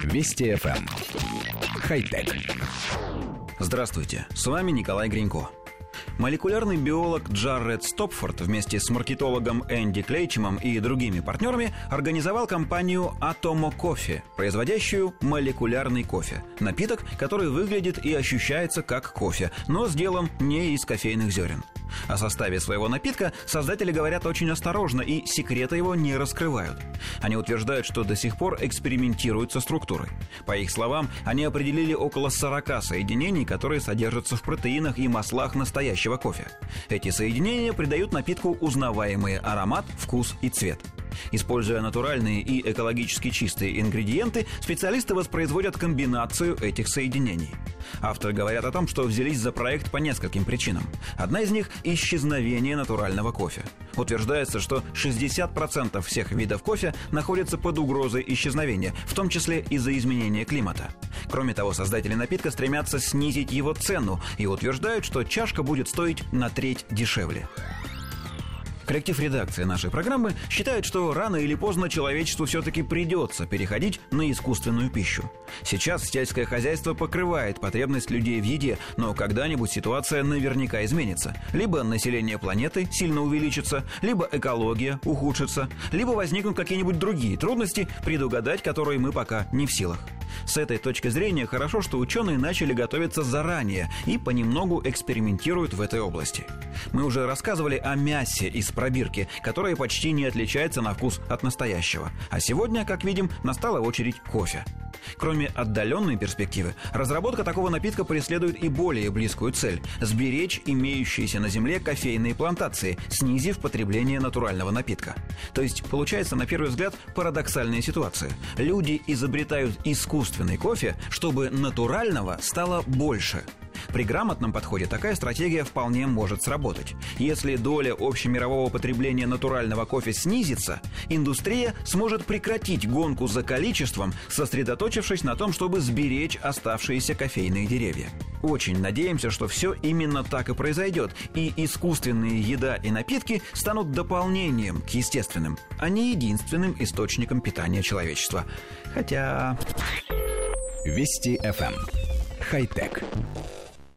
Вести FM. Эм. Хай-тек. Здравствуйте, с вами Николай Гринько. Молекулярный биолог Джарред Стопфорд вместе с маркетологом Энди Клейчемом и другими партнерами организовал компанию Atomo Coffee, производящую молекулярный кофе. Напиток, который выглядит и ощущается как кофе, но сделан не из кофейных зерен. О составе своего напитка создатели говорят очень осторожно и секреты его не раскрывают. Они утверждают, что до сих пор экспериментируют со структурой. По их словам, они определили около 40 соединений, которые содержатся в протеинах и маслах настоящего кофе. Эти соединения придают напитку узнаваемый аромат, вкус и цвет. Используя натуральные и экологически чистые ингредиенты, специалисты воспроизводят комбинацию этих соединений. Авторы говорят о том, что взялись за проект по нескольким причинам. Одна из них – исчезновение натурального кофе. Утверждается, что 60% всех видов кофе находятся под угрозой исчезновения, в том числе из-за изменения климата. Кроме того, создатели напитка стремятся снизить его цену и утверждают, что чашка будет стоить на треть дешевле. Коллектив редакции нашей программы считает, что рано или поздно человечеству все-таки придется переходить на искусственную пищу. Сейчас сельское хозяйство покрывает потребность людей в еде, но когда-нибудь ситуация наверняка изменится. Либо население планеты сильно увеличится, либо экология ухудшится, либо возникнут какие-нибудь другие трудности, предугадать которые мы пока не в силах. С этой точки зрения хорошо, что ученые начали готовиться заранее и понемногу экспериментируют в этой области. Мы уже рассказывали о мясе из пробирки, которое почти не отличается на вкус от настоящего. А сегодня, как видим, настала очередь кофе. Кроме отдаленной перспективы, разработка такого напитка преследует и более близкую цель – сберечь имеющиеся на Земле кофейные плантации, снизив потребление натурального напитка. То есть, получается, на первый взгляд, парадоксальная ситуация. Люди изобретают искусственный кофе, чтобы натурального стало больше – при грамотном подходе такая стратегия вполне может сработать. Если доля общемирового потребления натурального кофе снизится, индустрия сможет прекратить гонку за количеством, сосредоточившись на том, чтобы сберечь оставшиеся кофейные деревья. Очень надеемся, что все именно так и произойдет, и искусственные еда и напитки станут дополнением к естественным, а не единственным источником питания человечества. Хотя... Вести FM. Хай-тек.